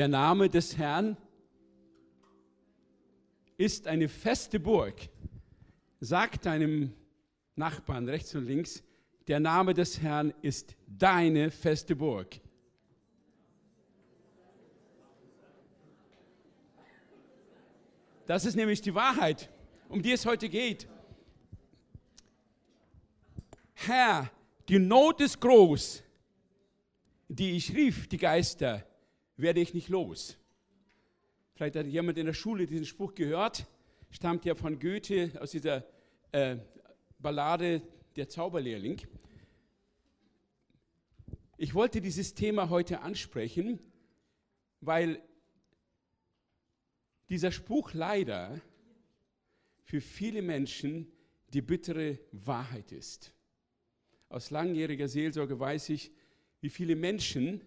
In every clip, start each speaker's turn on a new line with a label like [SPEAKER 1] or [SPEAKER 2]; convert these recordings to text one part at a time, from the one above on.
[SPEAKER 1] Der Name des Herrn ist eine feste Burg. Sag deinem Nachbarn rechts und links, der Name des Herrn ist deine feste Burg. Das ist nämlich die Wahrheit, um die es heute geht. Herr, die Not ist groß, die ich rief, die Geister werde ich nicht los. Vielleicht hat jemand in der Schule diesen Spruch gehört, stammt ja von Goethe aus dieser äh, Ballade Der Zauberlehrling. Ich wollte dieses Thema heute ansprechen, weil dieser Spruch leider für viele Menschen die bittere Wahrheit ist. Aus langjähriger Seelsorge weiß ich, wie viele Menschen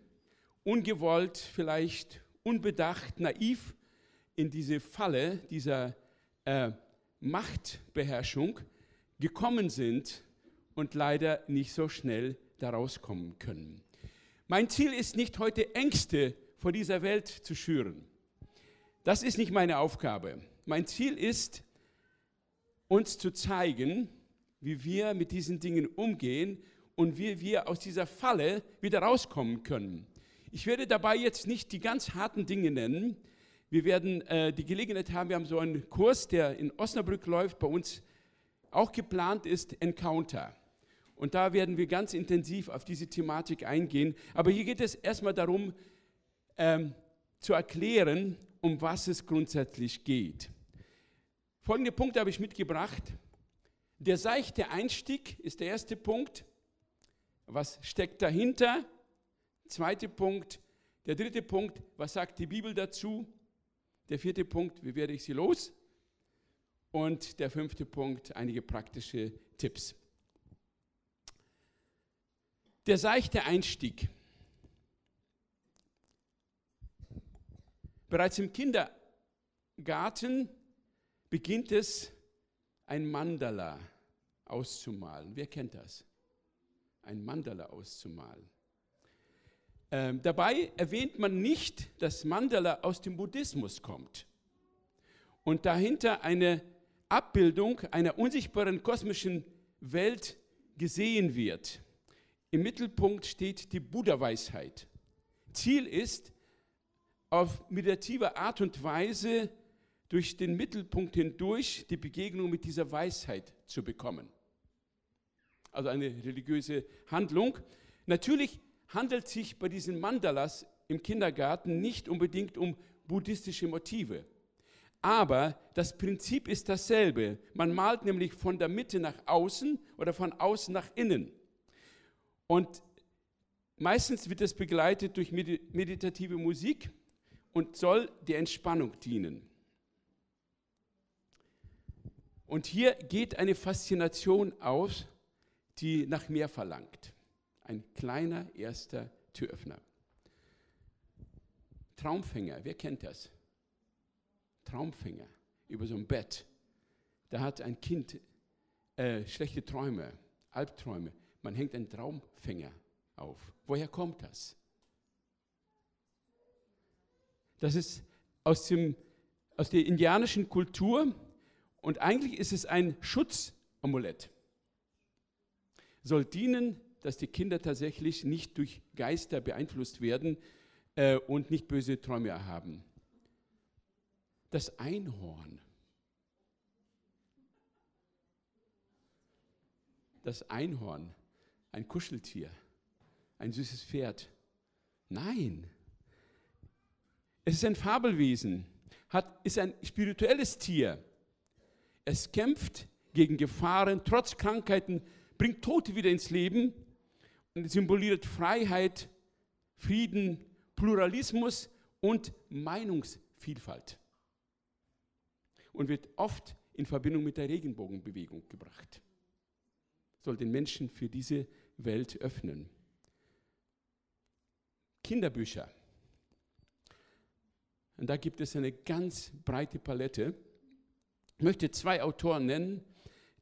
[SPEAKER 1] ungewollt, vielleicht unbedacht, naiv in diese Falle dieser äh, Machtbeherrschung gekommen sind und leider nicht so schnell daraus kommen können. Mein Ziel ist nicht heute Ängste vor dieser Welt zu schüren. Das ist nicht meine Aufgabe. Mein Ziel ist, uns zu zeigen, wie wir mit diesen Dingen umgehen und wie wir aus dieser Falle wieder rauskommen können. Ich werde dabei jetzt nicht die ganz harten Dinge nennen. Wir werden äh, die Gelegenheit haben, wir haben so einen Kurs, der in Osnabrück läuft, bei uns auch geplant ist, Encounter. Und da werden wir ganz intensiv auf diese Thematik eingehen. Aber hier geht es erstmal darum, ähm, zu erklären, um was es grundsätzlich geht. Folgende Punkte habe ich mitgebracht. Der seichte Einstieg ist der erste Punkt. Was steckt dahinter? Zweiter Punkt. Der dritte Punkt, was sagt die Bibel dazu? Der vierte Punkt, wie werde ich sie los? Und der fünfte Punkt, einige praktische Tipps. Der seichte Einstieg. Bereits im Kindergarten beginnt es, ein Mandala auszumalen. Wer kennt das? Ein Mandala auszumalen. Ähm, dabei erwähnt man nicht, dass Mandala aus dem Buddhismus kommt und dahinter eine Abbildung einer unsichtbaren kosmischen Welt gesehen wird. Im Mittelpunkt steht die Buddha-Weisheit. Ziel ist, auf meditative Art und Weise durch den Mittelpunkt hindurch die Begegnung mit dieser Weisheit zu bekommen. Also eine religiöse Handlung. Natürlich handelt sich bei diesen Mandalas im Kindergarten nicht unbedingt um buddhistische Motive. Aber das Prinzip ist dasselbe. Man malt nämlich von der Mitte nach außen oder von außen nach innen. Und meistens wird es begleitet durch meditative Musik und soll der Entspannung dienen. Und hier geht eine Faszination aus, die nach mehr verlangt. Ein kleiner erster Türöffner. Traumfänger, wer kennt das? Traumfänger über so ein Bett. Da hat ein Kind äh, schlechte Träume, Albträume. Man hängt einen Traumfänger auf. Woher kommt das? Das ist aus, dem, aus der indianischen Kultur und eigentlich ist es ein Schutzamulett. Soll dienen, dass die Kinder tatsächlich nicht durch Geister beeinflusst werden äh, und nicht böse Träume haben. Das Einhorn. Das Einhorn, ein Kuscheltier, ein süßes Pferd. Nein, es ist ein Fabelwesen, hat, ist ein spirituelles Tier. Es kämpft gegen Gefahren, trotz Krankheiten, bringt Tote wieder ins Leben und symboliert Freiheit, Frieden, Pluralismus und Meinungsvielfalt. Vielfalt und wird oft in Verbindung mit der Regenbogenbewegung gebracht. Soll den Menschen für diese Welt öffnen. Kinderbücher. Und da gibt es eine ganz breite Palette. Ich möchte zwei Autoren nennen,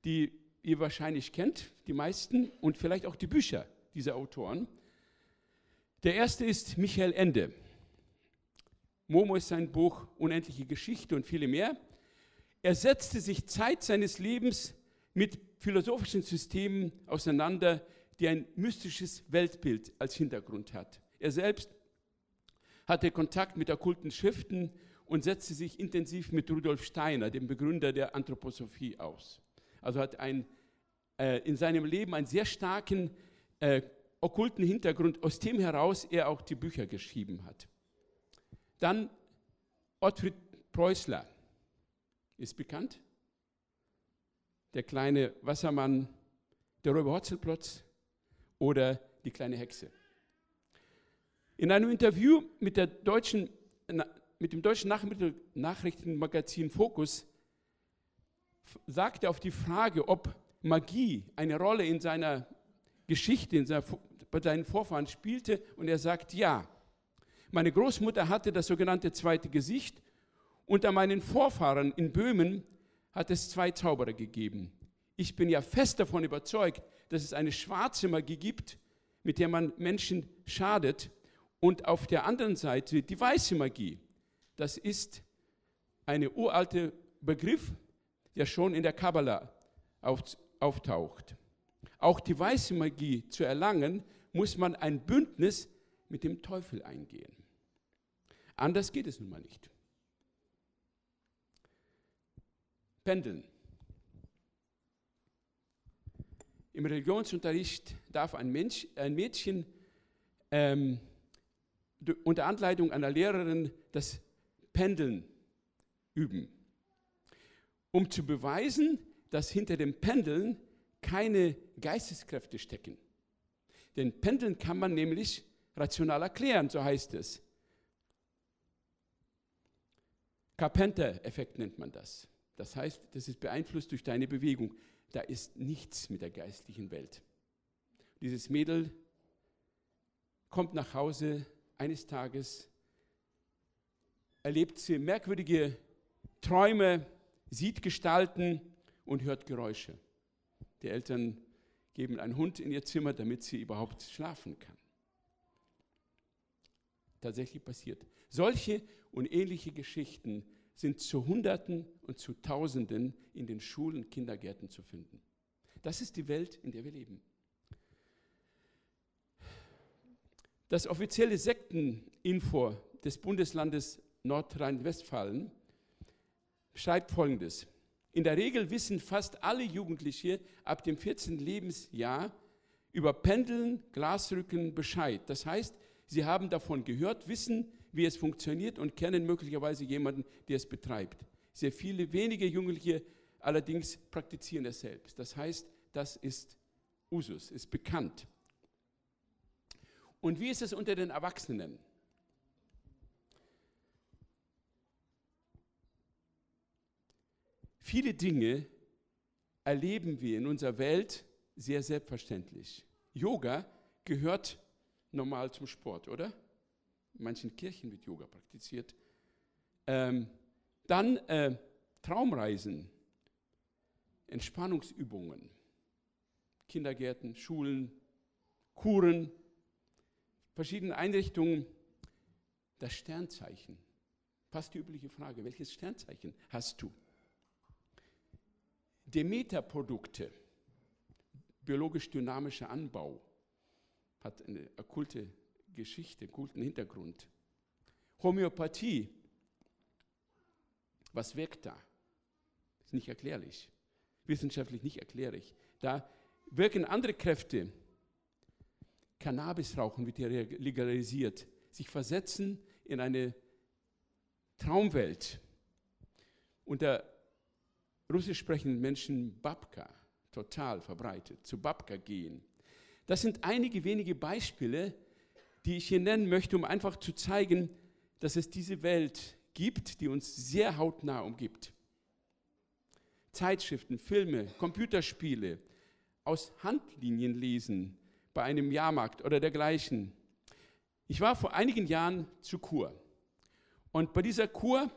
[SPEAKER 1] die ihr wahrscheinlich kennt, die meisten, und vielleicht auch die Bücher dieser Autoren. Der erste ist Michael Ende. Momo ist sein Buch Unendliche Geschichte und viele mehr. Er setzte sich Zeit seines Lebens mit philosophischen Systemen auseinander, die ein mystisches Weltbild als Hintergrund hat. Er selbst hatte Kontakt mit okkulten Schriften und setzte sich intensiv mit Rudolf Steiner, dem Begründer der Anthroposophie, aus. Also hat ein, äh, in seinem Leben einen sehr starken äh, okkulten Hintergrund, aus dem heraus er auch die Bücher geschrieben hat. Dann Ottfried Preußler ist bekannt. Der kleine Wassermann, der Räuber Hotzelplotz oder die kleine Hexe. In einem Interview mit, deutschen, mit dem deutschen Nachrichtenmagazin Focus sagte er auf die Frage, ob Magie eine Rolle in seiner Geschichte, bei seinen Vorfahren spielte, und er sagt ja. Meine Großmutter hatte das sogenannte zweite Gesicht. Unter meinen Vorfahren in Böhmen hat es zwei Zauberer gegeben. Ich bin ja fest davon überzeugt, dass es eine schwarze Magie gibt, mit der man Menschen schadet und auf der anderen Seite die weiße Magie. Das ist ein uralter Begriff, der schon in der Kabbala auftaucht. Auch die weiße Magie zu erlangen, muss man ein Bündnis mit dem Teufel eingehen. Anders geht es nun mal nicht. Pendeln. Im Religionsunterricht darf ein, Mensch, ein Mädchen ähm, unter Anleitung einer Lehrerin das Pendeln üben, um zu beweisen, dass hinter dem Pendeln keine Geisteskräfte stecken. Denn Pendeln kann man nämlich rational erklären, so heißt es. Carpenter-Effekt nennt man das. Das heißt, das ist beeinflusst durch deine Bewegung. Da ist nichts mit der geistlichen Welt. Dieses Mädel kommt nach Hause, eines Tages erlebt sie merkwürdige Träume, sieht Gestalten und hört Geräusche. Die Eltern geben einen Hund in ihr Zimmer, damit sie überhaupt schlafen kann. Tatsächlich passiert. Solche und ähnliche Geschichten sind zu Hunderten und zu Tausenden in den Schulen, Kindergärten zu finden. Das ist die Welt, in der wir leben. Das offizielle Sekteninfo des Bundeslandes Nordrhein-Westfalen schreibt Folgendes. In der Regel wissen fast alle Jugendliche ab dem 14. Lebensjahr über Pendeln, Glasrücken Bescheid. Das heißt, sie haben davon gehört, wissen, wie es funktioniert und kennen möglicherweise jemanden, der es betreibt. Sehr viele wenige Jugendliche allerdings praktizieren es selbst. Das heißt, das ist Usus, ist bekannt. Und wie ist es unter den Erwachsenen? Viele Dinge erleben wir in unserer Welt sehr selbstverständlich. Yoga gehört normal zum Sport, oder? In manchen Kirchen wird Yoga praktiziert. Ähm, dann äh, Traumreisen, Entspannungsübungen, Kindergärten, Schulen, Kuren, verschiedenen Einrichtungen das Sternzeichen. Fast die übliche Frage, welches Sternzeichen hast du? Demeter-Produkte, biologisch dynamischer Anbau, hat eine okkulte Geschichte, okkulten Hintergrund. Homöopathie, was wirkt da? Ist nicht erklärlich, wissenschaftlich nicht erklärlich. Da wirken andere Kräfte, Cannabisrauchen wird hier legalisiert, sich versetzen in eine Traumwelt. Unter russisch sprechenden Menschen Babka, total verbreitet, zu Babka gehen. Das sind einige wenige Beispiele, die ich hier nennen möchte, um einfach zu zeigen, dass es diese Welt gibt, die uns sehr hautnah umgibt. Zeitschriften, Filme, Computerspiele, aus Handlinien lesen bei einem Jahrmarkt oder dergleichen. Ich war vor einigen Jahren zu Kur. Und bei dieser Kur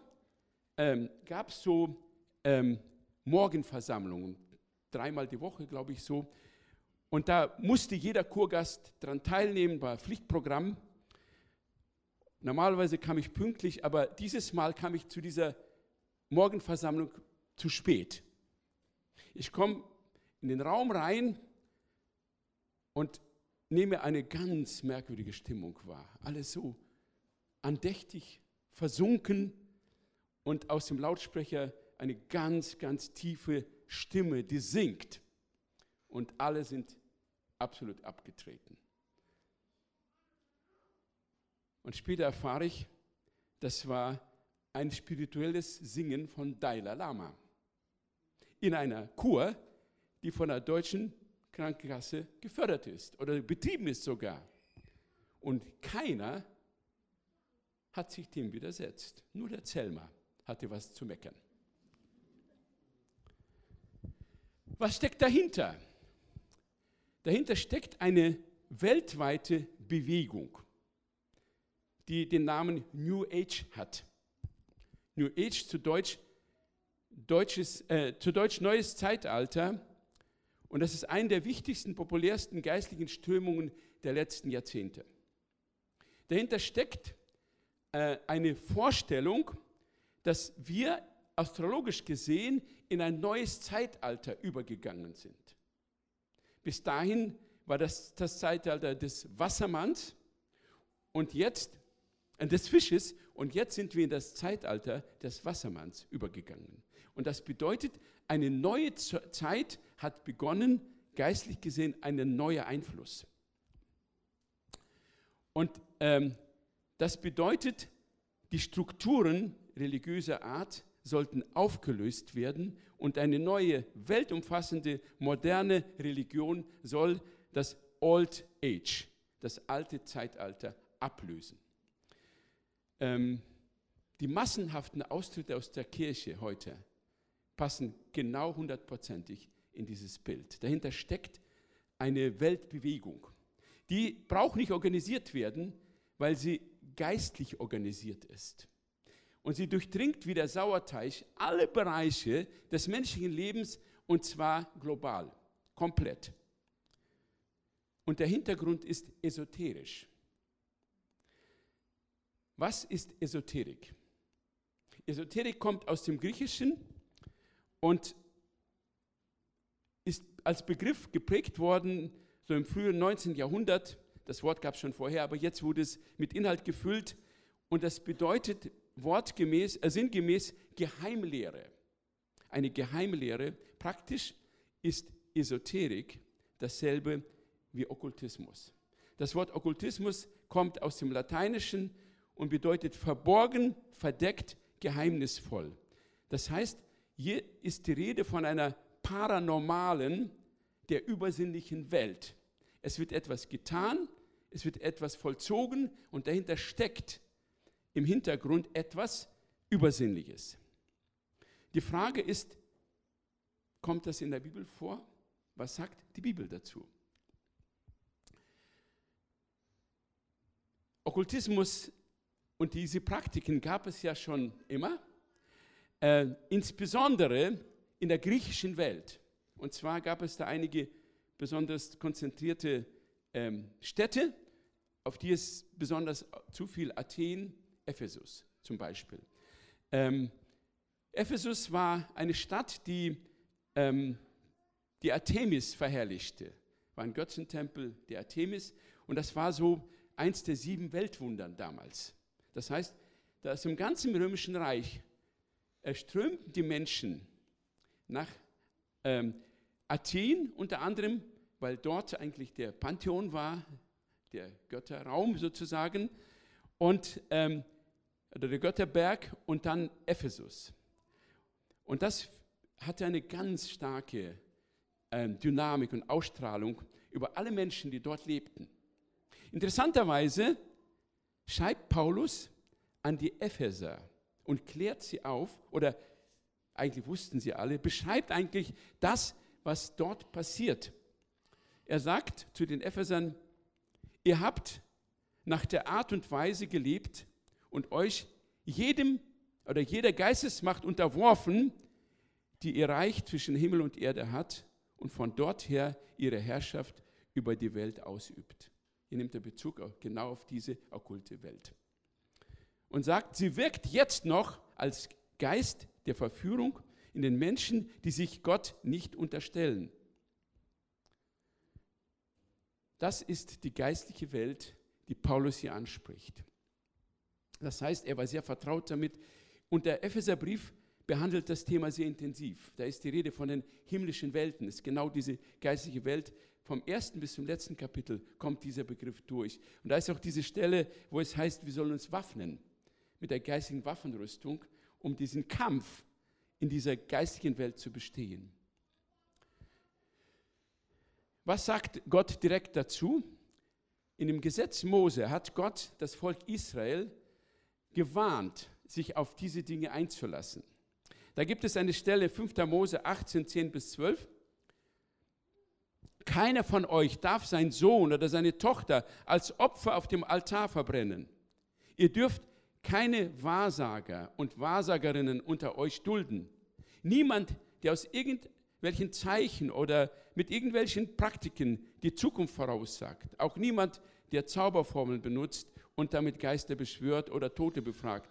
[SPEAKER 1] ähm, gab es so ähm, Morgenversammlungen, dreimal die Woche, glaube ich so. Und da musste jeder Kurgast daran teilnehmen, war Pflichtprogramm. Normalerweise kam ich pünktlich, aber dieses Mal kam ich zu dieser Morgenversammlung zu spät. Ich komme in den Raum rein und nehme eine ganz merkwürdige Stimmung wahr. Alles so andächtig, versunken und aus dem Lautsprecher eine ganz, ganz tiefe Stimme, die singt. Und alle sind absolut abgetreten. Und später erfahre ich, das war ein spirituelles Singen von Dalai Lama. In einer Kur, die von der deutschen Krankenkasse gefördert ist oder betrieben ist sogar. Und keiner hat sich dem widersetzt. Nur der Zelmer hatte was zu meckern. Was steckt dahinter? Dahinter steckt eine weltweite Bewegung, die den Namen New Age hat. New Age zu Deutsch, Deutsches, äh, zu Deutsch neues Zeitalter. Und das ist eine der wichtigsten, populärsten geistlichen Strömungen der letzten Jahrzehnte. Dahinter steckt äh, eine Vorstellung, dass wir astrologisch gesehen in ein neues Zeitalter übergegangen sind. Bis dahin war das das Zeitalter des Wassermanns und jetzt äh, des Fisches und jetzt sind wir in das Zeitalter des Wassermanns übergegangen. Und das bedeutet, eine neue Zeit hat begonnen, geistlich gesehen, ein neuer Einfluss. Und ähm, das bedeutet, die Strukturen religiöser Art sollten aufgelöst werden und eine neue, weltumfassende, moderne Religion soll das Old Age, das alte Zeitalter, ablösen. Ähm, die massenhaften Austritte aus der Kirche heute passen genau hundertprozentig in dieses Bild. Dahinter steckt eine Weltbewegung. Die braucht nicht organisiert werden, weil sie geistlich organisiert ist. Und sie durchdringt wie der Sauerteig alle Bereiche des menschlichen Lebens und zwar global, komplett. Und der Hintergrund ist esoterisch. Was ist Esoterik? Esoterik kommt aus dem Griechischen und ist als Begriff geprägt worden, so im frühen 19. Jahrhundert. Das Wort gab es schon vorher, aber jetzt wurde es mit Inhalt gefüllt. Und das bedeutet wortgemäß, äh, sinngemäß Geheimlehre. Eine Geheimlehre. Praktisch ist Esoterik dasselbe wie Okkultismus. Das Wort Okkultismus kommt aus dem Lateinischen und bedeutet verborgen, verdeckt, geheimnisvoll. Das heißt, hier ist die Rede von einer paranormalen, der übersinnlichen Welt. Es wird etwas getan, es wird etwas vollzogen und dahinter steckt im Hintergrund etwas Übersinnliches. Die Frage ist, kommt das in der Bibel vor? Was sagt die Bibel dazu? Okkultismus und diese Praktiken gab es ja schon immer, äh, insbesondere in der griechischen Welt. Und zwar gab es da einige besonders konzentrierte ähm, Städte, auf die es besonders zufiel, Athen, Ephesus zum Beispiel. Ähm, Ephesus war eine Stadt, die ähm, die Artemis verherrlichte. War ein Götzentempel der Artemis und das war so eins der sieben Weltwundern damals. Das heißt, dass im ganzen römischen Reich strömten die Menschen nach ähm, Athen unter anderem, weil dort eigentlich der Pantheon war, der Götterraum sozusagen. Und ähm, der Götterberg und dann Ephesus. Und das hatte eine ganz starke äh, Dynamik und Ausstrahlung über alle Menschen, die dort lebten. Interessanterweise schreibt Paulus an die Epheser und klärt sie auf, oder eigentlich wussten sie alle, beschreibt eigentlich das, was dort passiert. Er sagt zu den Ephesern, ihr habt nach der Art und Weise gelebt und euch jedem oder jeder Geistesmacht unterworfen, die ihr Reich zwischen Himmel und Erde hat und von dort her ihre Herrschaft über die Welt ausübt. Hier nimmt er Bezug genau auf diese okkulte Welt. Und sagt, sie wirkt jetzt noch als Geist der Verführung in den Menschen, die sich Gott nicht unterstellen. Das ist die geistliche Welt, die Paulus hier anspricht. Das heißt, er war sehr vertraut damit. Und der Epheserbrief behandelt das Thema sehr intensiv. Da ist die Rede von den himmlischen Welten. Es ist genau diese geistliche Welt. Vom ersten bis zum letzten Kapitel kommt dieser Begriff durch. Und da ist auch diese Stelle, wo es heißt, wir sollen uns waffnen mit der geistigen Waffenrüstung, um diesen Kampf in dieser geistigen Welt zu bestehen. Was sagt Gott direkt dazu? In dem Gesetz Mose hat Gott das Volk Israel gewarnt, sich auf diese Dinge einzulassen. Da gibt es eine Stelle, 5. Mose 18, 10 bis 12. Keiner von euch darf seinen Sohn oder seine Tochter als Opfer auf dem Altar verbrennen. Ihr dürft keine Wahrsager und Wahrsagerinnen unter euch dulden. Niemand, der aus irgendwelchen Zeichen oder mit irgendwelchen Praktiken die Zukunft voraussagt. Auch niemand, der Zauberformeln benutzt und damit Geister beschwört oder Tote befragt.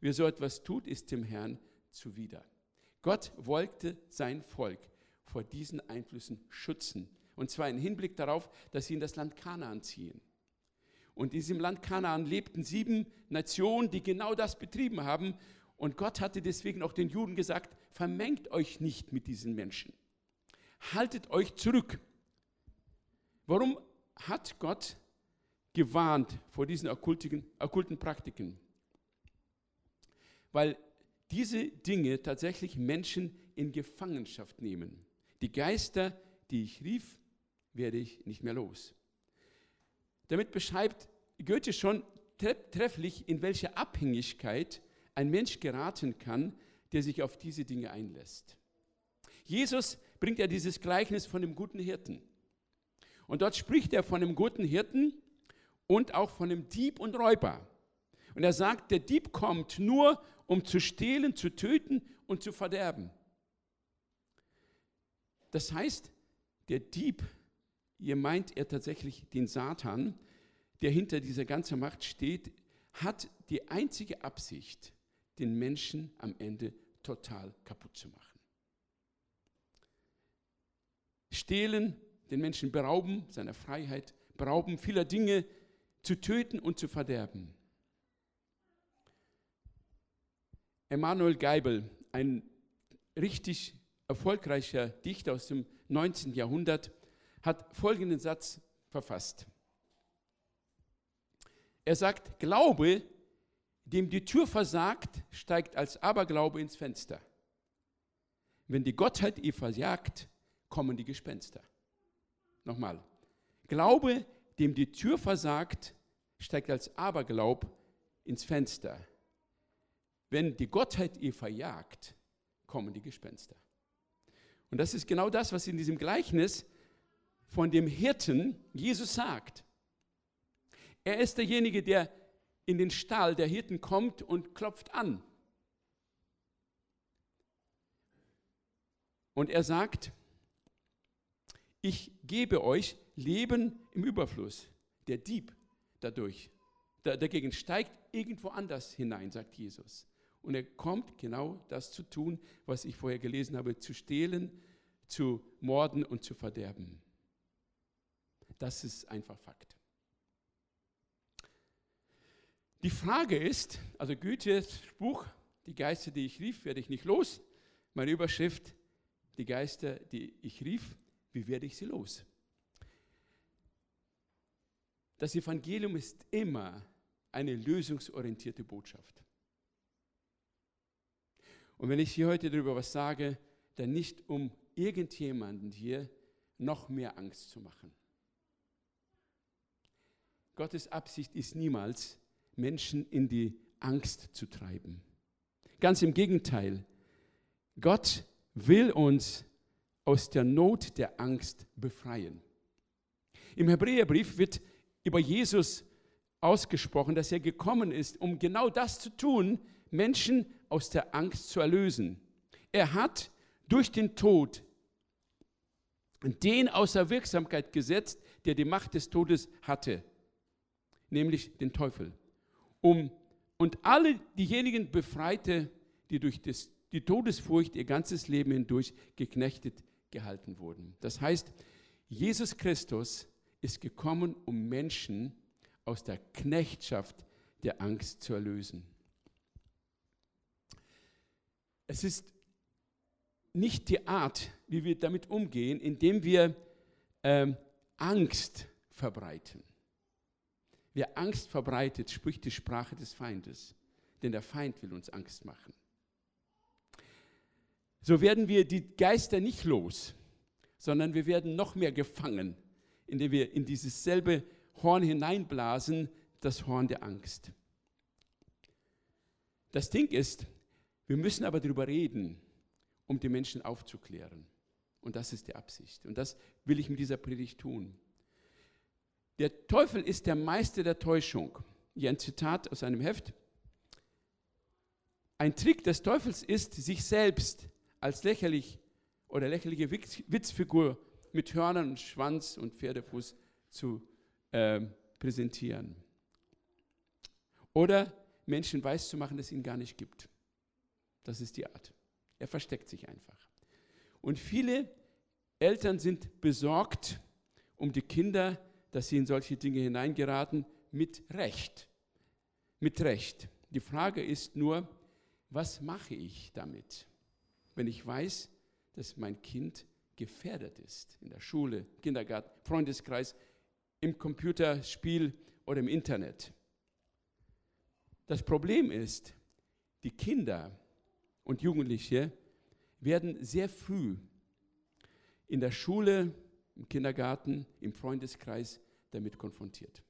[SPEAKER 1] Wer so etwas tut, ist dem Herrn zuwider. Gott wollte sein Volk vor diesen Einflüssen schützen. Und zwar im Hinblick darauf, dass sie in das Land Kanaan ziehen. Und in diesem Land Kanaan lebten sieben Nationen, die genau das betrieben haben. Und Gott hatte deswegen auch den Juden gesagt, vermengt euch nicht mit diesen Menschen. Haltet euch zurück. Warum hat Gott gewarnt vor diesen okkulten, okkulten Praktiken? Weil diese Dinge tatsächlich Menschen in Gefangenschaft nehmen. Die Geister, die ich rief, werde ich nicht mehr los. Damit beschreibt Goethe schon trefflich, in welche Abhängigkeit ein Mensch geraten kann, der sich auf diese Dinge einlässt. Jesus bringt ja dieses Gleichnis von dem guten Hirten. Und dort spricht er von dem guten Hirten und auch von dem Dieb und Räuber. Und er sagt, der Dieb kommt nur, um zu stehlen, zu töten und zu verderben. Das heißt, der Dieb, ihr meint er tatsächlich den Satan, der hinter dieser ganzen Macht steht, hat die einzige Absicht, den Menschen am Ende total kaputt zu machen. Stehlen, den Menschen berauben seiner Freiheit, berauben vieler Dinge, zu töten und zu verderben. Emanuel Geibel, ein richtig erfolgreicher Dichter aus dem 19. Jahrhundert, hat folgenden Satz verfasst. Er sagt, Glaube, dem die Tür versagt, steigt als Aberglaube ins Fenster. Wenn die Gottheit ihr versagt, kommen die Gespenster. Nochmal. Glaube, dem die Tür versagt, steigt als Aberglaub ins Fenster. Wenn die Gottheit ihr verjagt, kommen die Gespenster. Und das ist genau das, was in diesem Gleichnis von dem Hirten Jesus sagt. Er ist derjenige, der in den Stall der Hirten kommt und klopft an. Und er sagt, ich gebe euch Leben im Überfluss. Der Dieb dadurch, dagegen steigt irgendwo anders hinein, sagt Jesus. Und er kommt genau das zu tun, was ich vorher gelesen habe, zu stehlen, zu morden und zu verderben. Das ist einfach Fakt. Die Frage ist, also Goethes Buch, die Geister, die ich rief, werde ich nicht los. Meine Überschrift, die Geister, die ich rief, wie werde ich sie los? Das Evangelium ist immer eine lösungsorientierte Botschaft. Und wenn ich hier heute darüber was sage, dann nicht um irgendjemanden hier noch mehr Angst zu machen. Gottes Absicht ist niemals, Menschen in die Angst zu treiben. Ganz im Gegenteil. Gott will uns aus der Not der Angst befreien. Im Hebräerbrief wird über Jesus ausgesprochen, dass er gekommen ist, um genau das zu tun, Menschen aus der Angst zu erlösen. Er hat durch den Tod den außer Wirksamkeit gesetzt, der die Macht des Todes hatte, nämlich den Teufel, um und alle diejenigen befreite, die durch das, die Todesfurcht ihr ganzes Leben hindurch geknechtet gehalten wurden. Das heißt, Jesus Christus ist gekommen, um Menschen aus der Knechtschaft der Angst zu erlösen. Es ist nicht die Art, wie wir damit umgehen, indem wir ähm, Angst verbreiten. Wer Angst verbreitet, spricht die Sprache des Feindes, denn der Feind will uns Angst machen. So werden wir die Geister nicht los, sondern wir werden noch mehr gefangen, indem wir in dieses selbe Horn hineinblasen, das Horn der Angst. Das Ding ist, wir müssen aber darüber reden, um die Menschen aufzuklären. Und das ist die Absicht. Und das will ich mit dieser Predigt tun. Der Teufel ist der Meister der Täuschung. Hier ein Zitat aus einem Heft. Ein Trick des Teufels ist, sich selbst als lächerlich oder lächerliche Witzfigur mit Hörnern und Schwanz und Pferdefuß zu äh, präsentieren. Oder Menschen weiß zu machen, dass es ihn gar nicht gibt. Das ist die Art. Er versteckt sich einfach. Und viele Eltern sind besorgt um die Kinder, dass sie in solche Dinge hineingeraten, mit Recht. Mit Recht. Die Frage ist nur, was mache ich damit, wenn ich weiß, dass mein Kind gefährdet ist in der Schule, Kindergarten, Freundeskreis, im Computerspiel oder im Internet. Das Problem ist, die Kinder und Jugendliche werden sehr früh in der Schule, im Kindergarten, im Freundeskreis damit konfrontiert.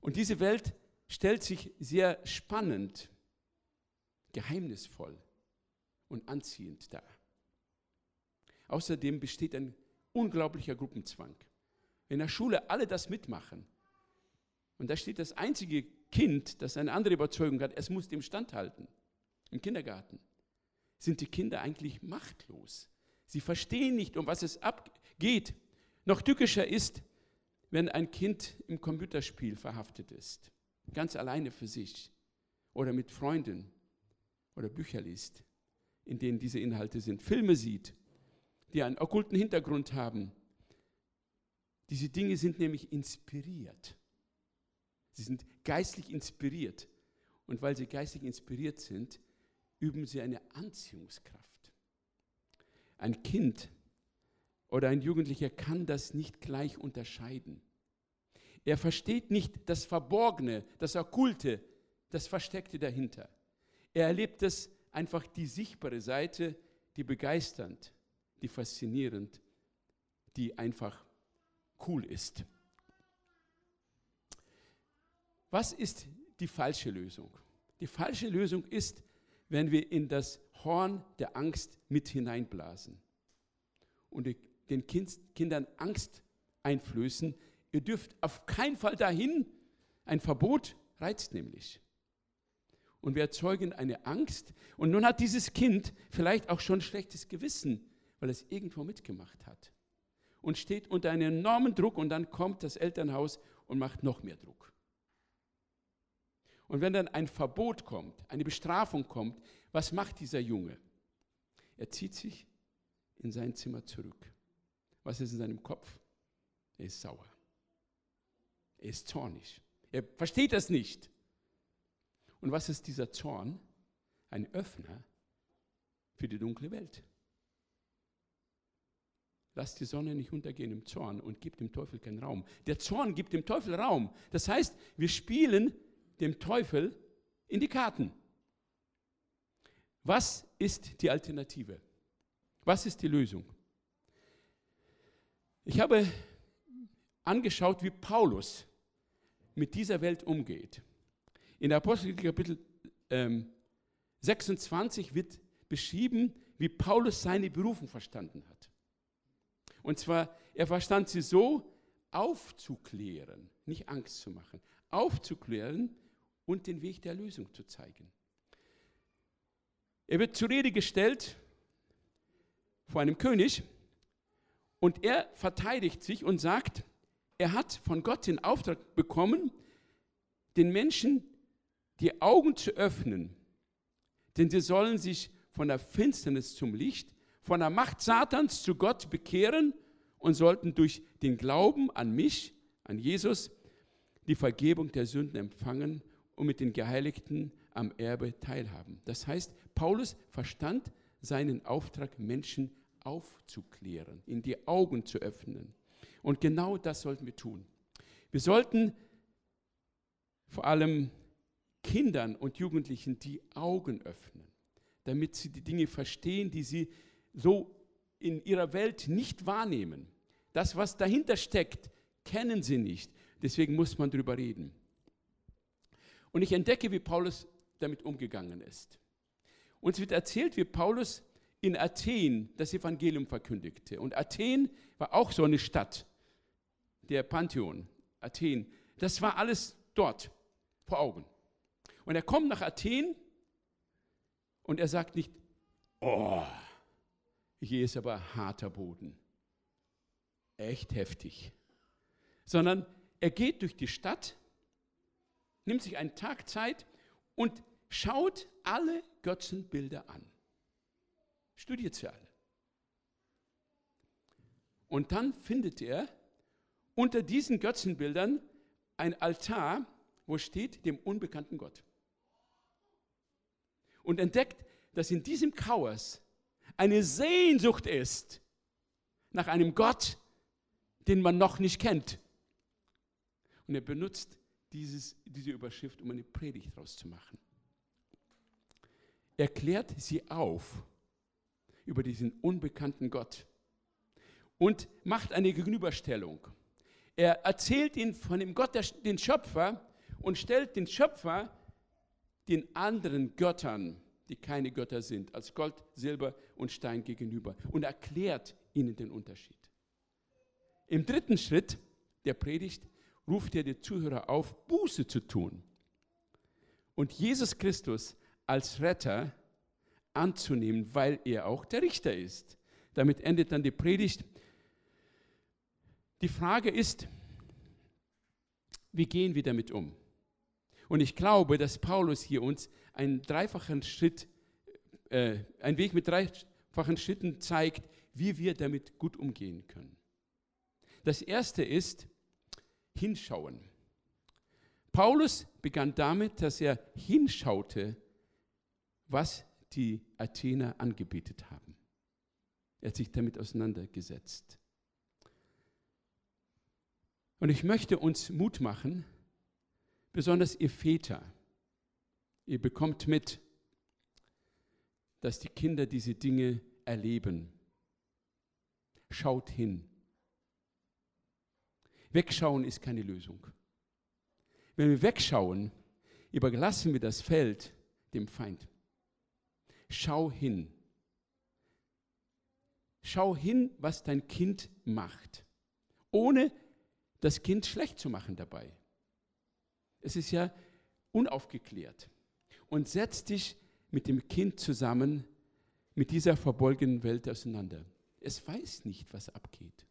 [SPEAKER 1] Und diese Welt stellt sich sehr spannend, geheimnisvoll und anziehend dar. Außerdem besteht ein unglaublicher Gruppenzwang. In der Schule alle das mitmachen. Und da steht das einzige Kind, das eine andere Überzeugung hat, es muss dem standhalten. Im Kindergarten sind die Kinder eigentlich machtlos. Sie verstehen nicht, um was es abgeht. Noch tückischer ist, wenn ein Kind im Computerspiel verhaftet ist, ganz alleine für sich oder mit Freunden oder Bücher liest, in denen diese Inhalte sind, Filme sieht, die einen okkulten Hintergrund haben. Diese Dinge sind nämlich inspiriert. Sie sind geistlich inspiriert. Und weil sie geistlich inspiriert sind, üben sie eine Anziehungskraft. Ein Kind oder ein Jugendlicher kann das nicht gleich unterscheiden. Er versteht nicht das Verborgene, das Okkulte, das Versteckte dahinter. Er erlebt es einfach die sichtbare Seite, die begeisternd, die faszinierend, die einfach cool ist. Was ist die falsche Lösung? Die falsche Lösung ist, wenn wir in das Horn der Angst mit hineinblasen und den Kindern Angst einflößen. Ihr dürft auf keinen Fall dahin. Ein Verbot reizt nämlich. Und wir erzeugen eine Angst. Und nun hat dieses Kind vielleicht auch schon schlechtes Gewissen, weil es irgendwo mitgemacht hat. Und steht unter einem enormen Druck und dann kommt das Elternhaus und macht noch mehr Druck. Und wenn dann ein Verbot kommt, eine Bestrafung kommt, was macht dieser Junge? Er zieht sich in sein Zimmer zurück. Was ist in seinem Kopf? Er ist sauer. Er ist zornig. Er versteht das nicht. Und was ist dieser Zorn? Ein Öffner für die dunkle Welt. Lass die Sonne nicht untergehen im Zorn und gib dem Teufel keinen Raum. Der Zorn gibt dem Teufel Raum. Das heißt, wir spielen dem Teufel in die Karten. Was ist die Alternative? Was ist die Lösung? Ich habe angeschaut, wie Paulus mit dieser Welt umgeht. In Apostelgeschichte Kapitel ähm, 26 wird beschrieben, wie Paulus seine Berufung verstanden hat. Und zwar, er verstand sie so, aufzuklären, nicht Angst zu machen, aufzuklären und den Weg der Lösung zu zeigen. Er wird zur Rede gestellt vor einem König und er verteidigt sich und sagt, er hat von Gott den Auftrag bekommen, den Menschen die Augen zu öffnen, denn sie sollen sich von der Finsternis zum Licht, von der Macht Satans zu Gott bekehren und sollten durch den Glauben an mich, an Jesus, die Vergebung der Sünden empfangen und mit den Geheiligten am Erbe teilhaben. Das heißt, Paulus verstand seinen Auftrag, Menschen aufzuklären, ihnen die Augen zu öffnen. Und genau das sollten wir tun. Wir sollten vor allem Kindern und Jugendlichen die Augen öffnen, damit sie die Dinge verstehen, die sie so in ihrer Welt nicht wahrnehmen. Das, was dahinter steckt, kennen sie nicht. Deswegen muss man darüber reden. Und ich entdecke, wie Paulus damit umgegangen ist. Uns wird erzählt, wie Paulus in Athen das Evangelium verkündigte. Und Athen war auch so eine Stadt, der Pantheon, Athen. Das war alles dort vor Augen. Und er kommt nach Athen und er sagt nicht, oh, hier ist aber harter Boden. Echt heftig. Sondern er geht durch die Stadt, nimmt sich einen Tag Zeit und schaut alle Götzenbilder an. Studiert sie alle. Und dann findet er unter diesen Götzenbildern ein Altar, wo steht dem unbekannten Gott. Und entdeckt, dass in diesem Chaos eine Sehnsucht ist nach einem Gott, den man noch nicht kennt. Und er benutzt dieses, diese Überschrift, um eine Predigt daraus zu machen. Er klärt sie auf über diesen unbekannten Gott und macht eine Gegenüberstellung. Er erzählt ihn von dem Gott, den Schöpfer, und stellt den Schöpfer den anderen Göttern, die keine Götter sind, als Gold, Silber und Stein gegenüber und erklärt ihnen den Unterschied. Im dritten Schritt der Predigt ruft er die Zuhörer auf, Buße zu tun und Jesus Christus als Retter anzunehmen, weil er auch der Richter ist. Damit endet dann die Predigt. Die Frage ist, wie gehen wir damit um? Und ich glaube, dass Paulus hier uns einen dreifachen Schritt, äh, einen Weg mit dreifachen Schritten zeigt, wie wir damit gut umgehen können. Das erste ist hinschauen. Paulus begann damit, dass er hinschaute, was die Athener angebetet haben. Er hat sich damit auseinandergesetzt. Und ich möchte uns Mut machen, besonders ihr Väter, ihr bekommt mit, dass die Kinder diese Dinge erleben. Schaut hin. Wegschauen ist keine Lösung. Wenn wir wegschauen, überlassen wir das Feld dem Feind. Schau hin. Schau hin, was dein Kind macht, ohne das Kind schlecht zu machen dabei. Es ist ja unaufgeklärt. Und setz dich mit dem Kind zusammen, mit dieser verborgenen Welt auseinander. Es weiß nicht, was abgeht.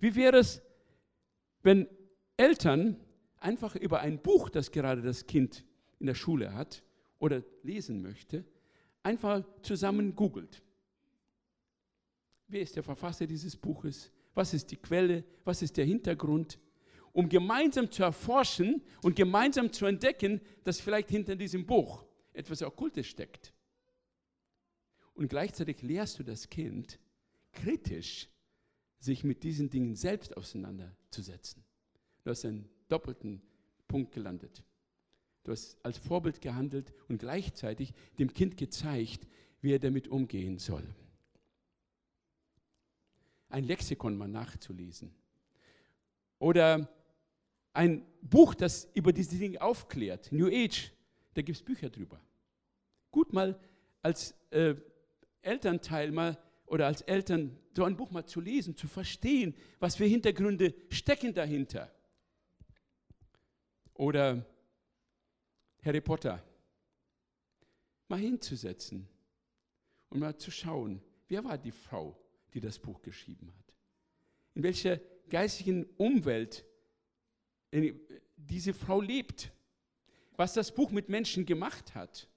[SPEAKER 1] Wie wäre es, wenn Eltern einfach über ein Buch, das gerade das Kind in der Schule hat oder lesen möchte, einfach zusammen googelt. Wer ist der Verfasser dieses Buches? Was ist die Quelle? Was ist der Hintergrund? Um gemeinsam zu erforschen und gemeinsam zu entdecken, dass vielleicht hinter diesem Buch etwas Okkultes steckt. Und gleichzeitig lehrst du das Kind kritisch, sich mit diesen Dingen selbst auseinanderzusetzen. Du hast einen doppelten Punkt gelandet. Du hast als Vorbild gehandelt und gleichzeitig dem Kind gezeigt, wie er damit umgehen soll. Ein Lexikon mal nachzulesen. Oder ein Buch, das über diese Dinge aufklärt. New Age, Da gibt es Bücher drüber. Gut mal als äh, Elternteil mal oder als Eltern so ein Buch mal zu lesen, zu verstehen, was für Hintergründe stecken dahinter. Oder Harry Potter. Mal hinzusetzen und mal zu schauen, wer war die Frau, die das Buch geschrieben hat? In welcher geistigen Umwelt diese Frau lebt? Was das Buch mit Menschen gemacht hat?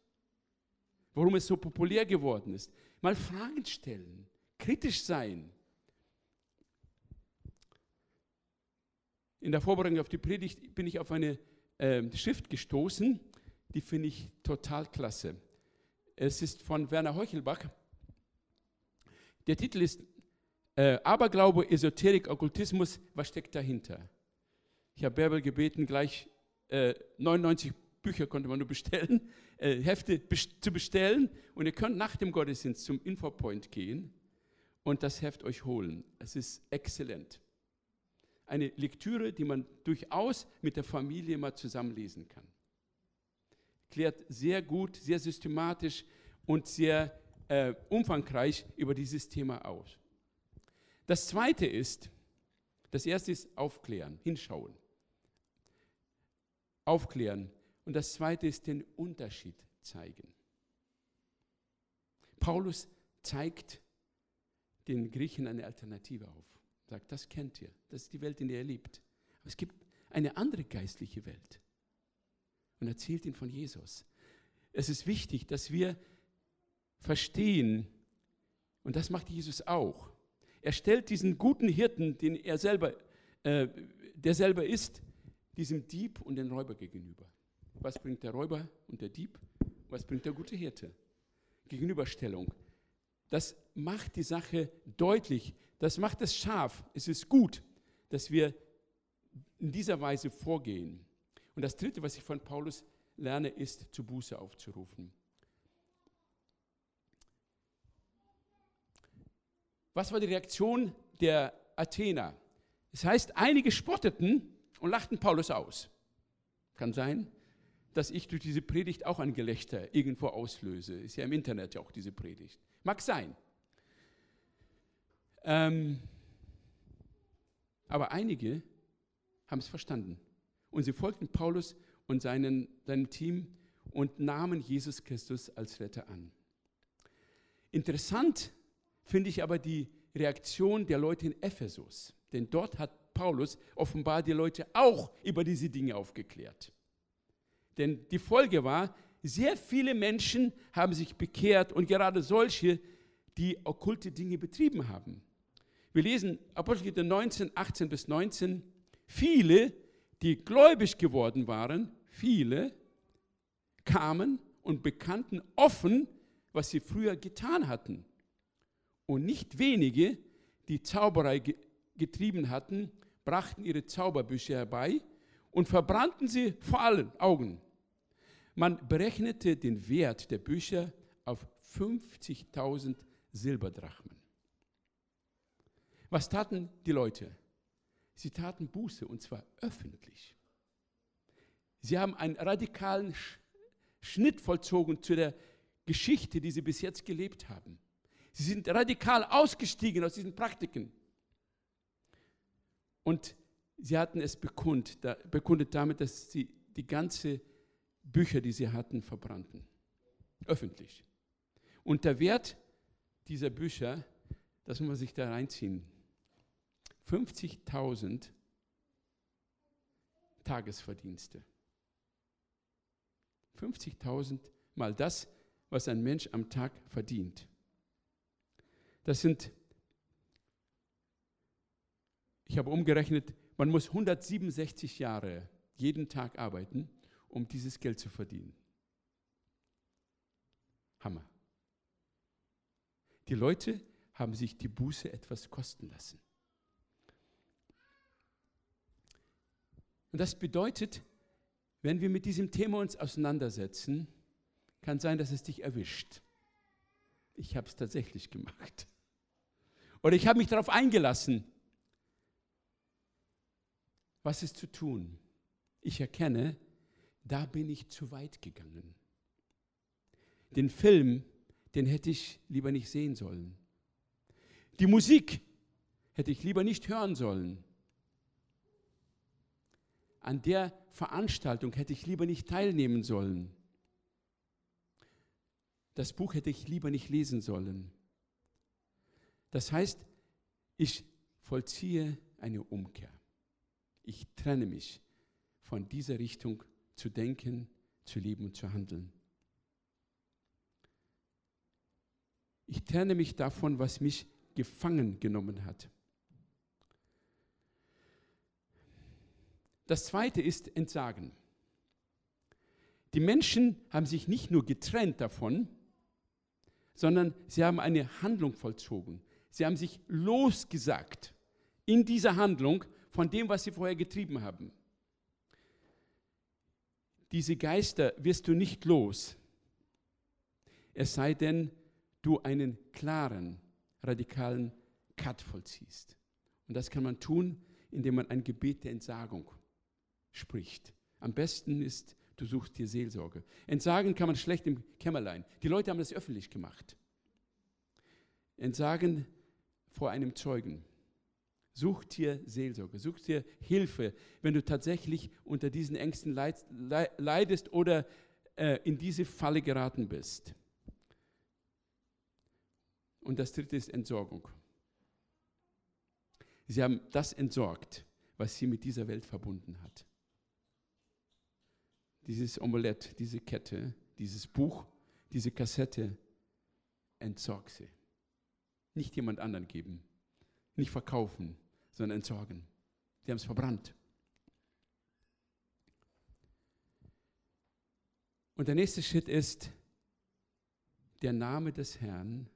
[SPEAKER 1] Warum es so populär geworden ist? Mal Fragen stellen, kritisch sein. In der Vorbereitung auf die Predigt bin ich auf eine äh, Schrift gestoßen, die finde ich total klasse. Es ist von Werner Heuchelbach. Der Titel ist äh, Aberglaube, Esoterik, Okkultismus, was steckt dahinter? Ich habe Bärbel gebeten, gleich äh, 99 Bücher konnte man nur bestellen, äh, Hefte best zu bestellen und ihr könnt nach dem Gottesdienst zum Infopoint gehen und das Heft euch holen. Es ist exzellent. Eine Lektüre, die man durchaus mit der Familie mal zusammenlesen kann. Klärt sehr gut, sehr systematisch und sehr äh, umfangreich über dieses Thema aus. Das zweite ist, das erste ist aufklären, hinschauen. Aufklären. Und das zweite ist den Unterschied zeigen. Paulus zeigt den Griechen eine Alternative auf. Sagt, das kennt ihr, das ist die Welt, in der ihr lebt. Aber es gibt eine andere geistliche Welt. Und erzählt ihn von Jesus. Es ist wichtig, dass wir verstehen, und das macht Jesus auch. Er stellt diesen guten Hirten, den er selber, äh, der selber ist, diesem Dieb und den Räuber gegenüber. Was bringt der Räuber und der Dieb? Was bringt der gute Hirte? Gegenüberstellung. Das macht die Sache deutlich. Das macht es scharf. Es ist gut, dass wir in dieser Weise vorgehen. Und das Dritte, was ich von Paulus lerne, ist, zu Buße aufzurufen. Was war die Reaktion der Athener? Es das heißt, einige spotteten und lachten Paulus aus. Kann sein, dass ich durch diese Predigt auch ein Gelächter irgendwo auslöse. Ist ja im Internet ja auch diese Predigt. Mag sein. Ähm, aber einige haben es verstanden. Und sie folgten Paulus und seinen, seinem Team und nahmen Jesus Christus als Retter an. Interessant finde ich aber die Reaktion der Leute in Ephesus. Denn dort hat Paulus offenbar die Leute auch über diese Dinge aufgeklärt. Denn die Folge war, sehr viele Menschen haben sich bekehrt und gerade solche, die okkulte Dinge betrieben haben. Wir lesen Apostelgeschichte 19, 18 bis 19. Viele, die gläubig geworden waren, viele kamen und bekannten offen, was sie früher getan hatten. Und nicht wenige, die Zauberei getrieben hatten, brachten ihre Zauberbücher herbei und verbrannten sie vor allen Augen. Man berechnete den Wert der Bücher auf 50.000 Silberdrachmen. Was taten die Leute? Sie taten Buße und zwar öffentlich. Sie haben einen radikalen Schnitt vollzogen zu der Geschichte, die sie bis jetzt gelebt haben. Sie sind radikal ausgestiegen aus diesen Praktiken. Und sie hatten es bekund, da, bekundet damit, dass sie die ganze Bücher, die sie hatten, verbrannten. Öffentlich. Und der Wert dieser Bücher, das muss man sich da reinziehen, 50.000 Tagesverdienste. 50.000 mal das, was ein Mensch am Tag verdient. Das sind, ich habe umgerechnet, man muss 167 Jahre jeden Tag arbeiten, um dieses Geld zu verdienen. Hammer. Die Leute haben sich die Buße etwas kosten lassen. Und das bedeutet, wenn wir mit diesem Thema uns auseinandersetzen, kann sein, dass es dich erwischt. Ich habe es tatsächlich gemacht. Oder ich habe mich darauf eingelassen. Was ist zu tun? Ich erkenne, da bin ich zu weit gegangen. Den Film, den hätte ich lieber nicht sehen sollen. Die Musik hätte ich lieber nicht hören sollen. An der Veranstaltung hätte ich lieber nicht teilnehmen sollen. Das Buch hätte ich lieber nicht lesen sollen. Das heißt, ich vollziehe eine Umkehr. Ich trenne mich von dieser Richtung zu denken, zu leben und zu handeln. Ich trenne mich davon, was mich gefangen genommen hat. Das zweite ist Entsagen. Die Menschen haben sich nicht nur getrennt davon, sondern sie haben eine Handlung vollzogen. Sie haben sich losgesagt in dieser Handlung von dem, was sie vorher getrieben haben. Diese Geister wirst du nicht los, es sei denn, du einen klaren, radikalen Cut vollziehst. Und das kann man tun, indem man ein Gebet der Entsagung spricht. Am besten ist, du suchst dir Seelsorge. Entsagen kann man schlecht im Kämmerlein. Die Leute haben das öffentlich gemacht. Entsagen vor einem Zeugen. Such dir Seelsorge, such dir Hilfe, wenn du tatsächlich unter diesen Ängsten leidest oder äh, in diese Falle geraten bist. Und das dritte ist Entsorgung. Sie haben das entsorgt, was sie mit dieser Welt verbunden hat dieses Omelett, diese Kette, dieses Buch, diese Kassette, entsorg sie. Nicht jemand anderen geben, nicht verkaufen, sondern entsorgen. Die haben es verbrannt. Und der nächste Schritt ist, der Name des Herrn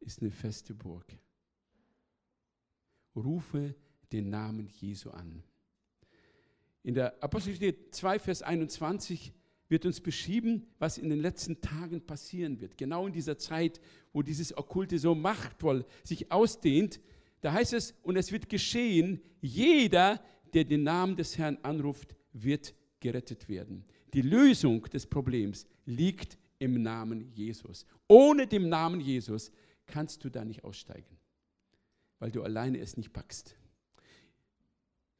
[SPEAKER 1] ist eine feste Burg. Rufe den Namen Jesu an. In der Apostelgeschichte 2, Vers 21 wird uns beschrieben, was in den letzten Tagen passieren wird. Genau in dieser Zeit, wo dieses Okkulte so machtvoll sich ausdehnt, da heißt es, und es wird geschehen, jeder, der den Namen des Herrn anruft, wird gerettet werden. Die Lösung des Problems liegt im Namen Jesus. Ohne den Namen Jesus kannst du da nicht aussteigen, weil du alleine es nicht packst.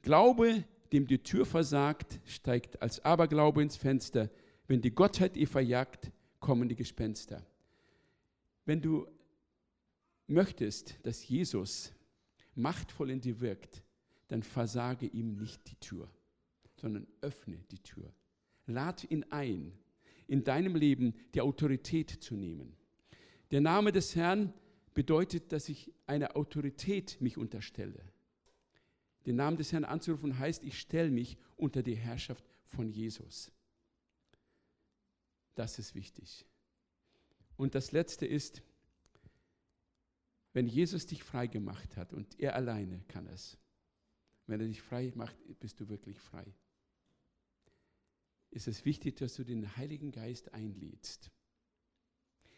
[SPEAKER 1] Glaube dem die Tür versagt, steigt als Aberglaube ins Fenster. Wenn die Gottheit ihr verjagt, kommen die Gespenster. Wenn du möchtest, dass Jesus machtvoll in dir wirkt, dann versage ihm nicht die Tür, sondern öffne die Tür. Lad ihn ein, in deinem Leben die Autorität zu nehmen. Der Name des Herrn bedeutet, dass ich eine Autorität mich unterstelle. Den Namen des Herrn anzurufen heißt, ich stelle mich unter die Herrschaft von Jesus. Das ist wichtig. Und das Letzte ist, wenn Jesus dich frei gemacht hat und er alleine kann es, wenn er dich frei macht, bist du wirklich frei. Ist es wichtig, dass du den Heiligen Geist einlädst,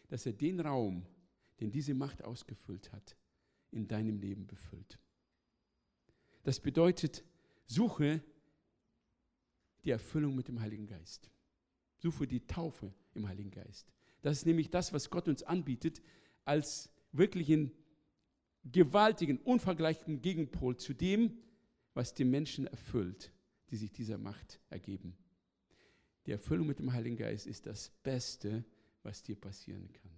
[SPEAKER 1] dass er den Raum, den diese Macht ausgefüllt hat, in deinem Leben befüllt. Das bedeutet, suche die Erfüllung mit dem Heiligen Geist. Suche die Taufe im Heiligen Geist. Das ist nämlich das, was Gott uns anbietet, als wirklichen gewaltigen, unvergleichlichen Gegenpol zu dem, was die Menschen erfüllt, die sich dieser Macht ergeben. Die Erfüllung mit dem Heiligen Geist ist das Beste, was dir passieren kann.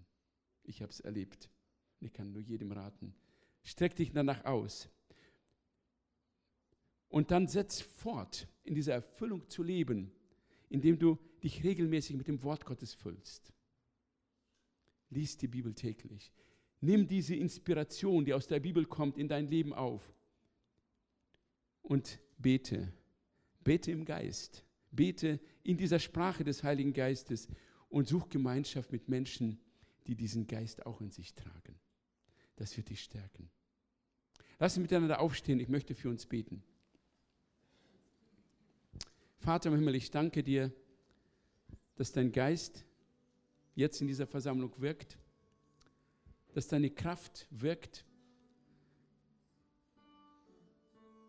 [SPEAKER 1] Ich habe es erlebt. Ich kann nur jedem raten. Streck dich danach aus. Und dann setz fort, in dieser Erfüllung zu leben, indem du dich regelmäßig mit dem Wort Gottes füllst. Lies die Bibel täglich. Nimm diese Inspiration, die aus der Bibel kommt, in dein Leben auf. Und bete. Bete im Geist. Bete in dieser Sprache des Heiligen Geistes und such Gemeinschaft mit Menschen, die diesen Geist auch in sich tragen. Das wird dich stärken. Lass uns miteinander aufstehen. Ich möchte für uns beten. Vater im Himmel, ich danke dir, dass dein Geist jetzt in dieser Versammlung wirkt, dass deine Kraft wirkt.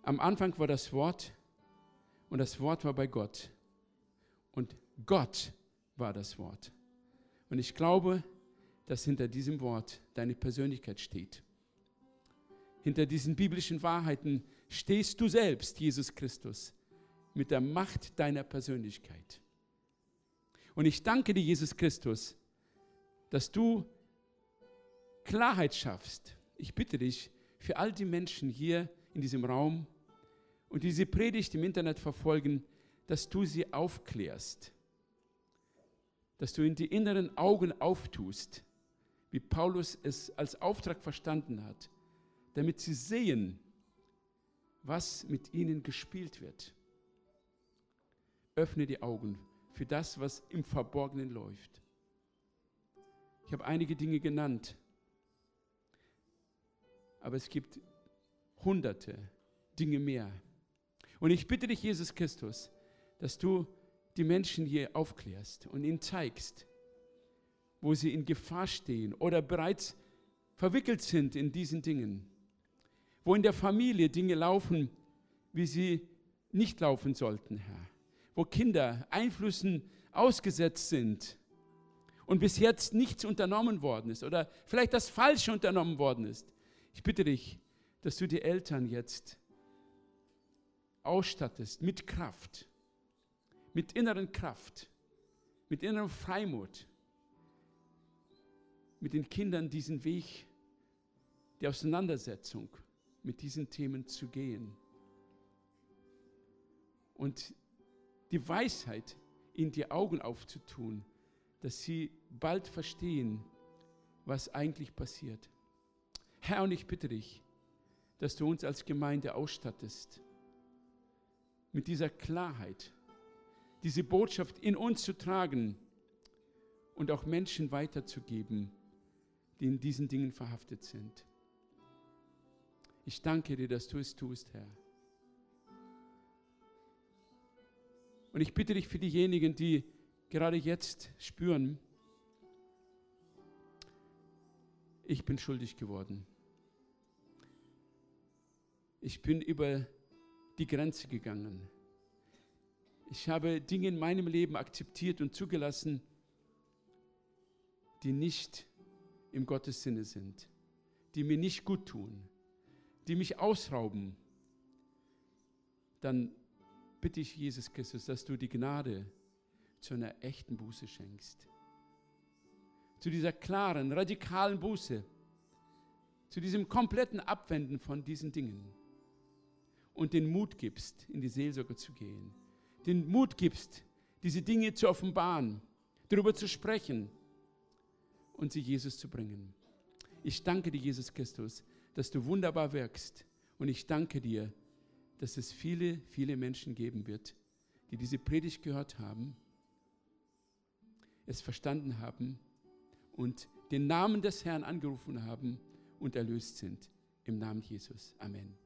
[SPEAKER 1] Am Anfang war das Wort und das Wort war bei Gott Und Gott war das Wort. Und ich glaube, dass hinter diesem Wort deine Persönlichkeit steht. Hinter diesen biblischen Wahrheiten stehst du selbst, Jesus Christus, mit der Macht deiner Persönlichkeit. Und ich danke dir, Jesus Christus, dass du Klarheit schaffst. Ich bitte dich für all die Menschen hier in diesem Raum und diese Predigt im Internet verfolgen, dass du sie aufklärst, dass du in die inneren Augen auftust, wie Paulus es als Auftrag verstanden hat, damit sie sehen, was mit ihnen gespielt wird. Öffne die Augen für das, was im Verborgenen läuft. Ich habe einige Dinge genannt, aber es gibt hunderte Dinge mehr. Und ich bitte dich, Jesus Christus, dass du die Menschen hier aufklärst und ihnen zeigst, wo sie in Gefahr stehen oder bereits verwickelt sind in diesen Dingen, wo in der Familie Dinge laufen, wie sie nicht laufen sollten, Herr, wo Kinder Einflüssen ausgesetzt sind und bis jetzt nichts unternommen worden ist oder vielleicht das Falsche unternommen worden ist. Ich bitte dich, dass du die Eltern jetzt ausstattest mit Kraft, mit inneren Kraft, mit innerem Freimut, mit den Kindern diesen Weg die Auseinandersetzung mit diesen Themen zu gehen. Und die Weisheit ihnen die Augen aufzutun, dass sie bald verstehen, was eigentlich passiert. Herr, und ich bitte dich, dass du uns als Gemeinde ausstattest mit dieser Klarheit, diese Botschaft in uns zu tragen und auch Menschen weiterzugeben, die in diesen Dingen verhaftet sind. Ich danke dir, dass du es tust, Herr. Und ich bitte dich für diejenigen, die gerade jetzt spüren, ich bin schuldig geworden. Ich bin über die Grenze gegangen. Ich habe Dinge in meinem Leben akzeptiert und zugelassen, die nicht im Gottes Sinne sind, die mir nicht gut tun, die mich ausrauben. Dann bitte ich Jesus Christus, dass du die Gnade zu einer echten Buße schenkst. Zu dieser klaren, radikalen Buße. Zu diesem kompletten Abwenden von diesen Dingen und den Mut gibst, in die Seelsorge zu gehen. Den Mut gibst, diese Dinge zu offenbaren, darüber zu sprechen und sie Jesus zu bringen. Ich danke dir, Jesus Christus, dass du wunderbar wirkst. Und ich danke dir, dass es viele, viele Menschen geben wird, die diese Predigt gehört haben, es verstanden haben und den Namen des Herrn angerufen haben und erlöst sind. Im Namen Jesus. Amen.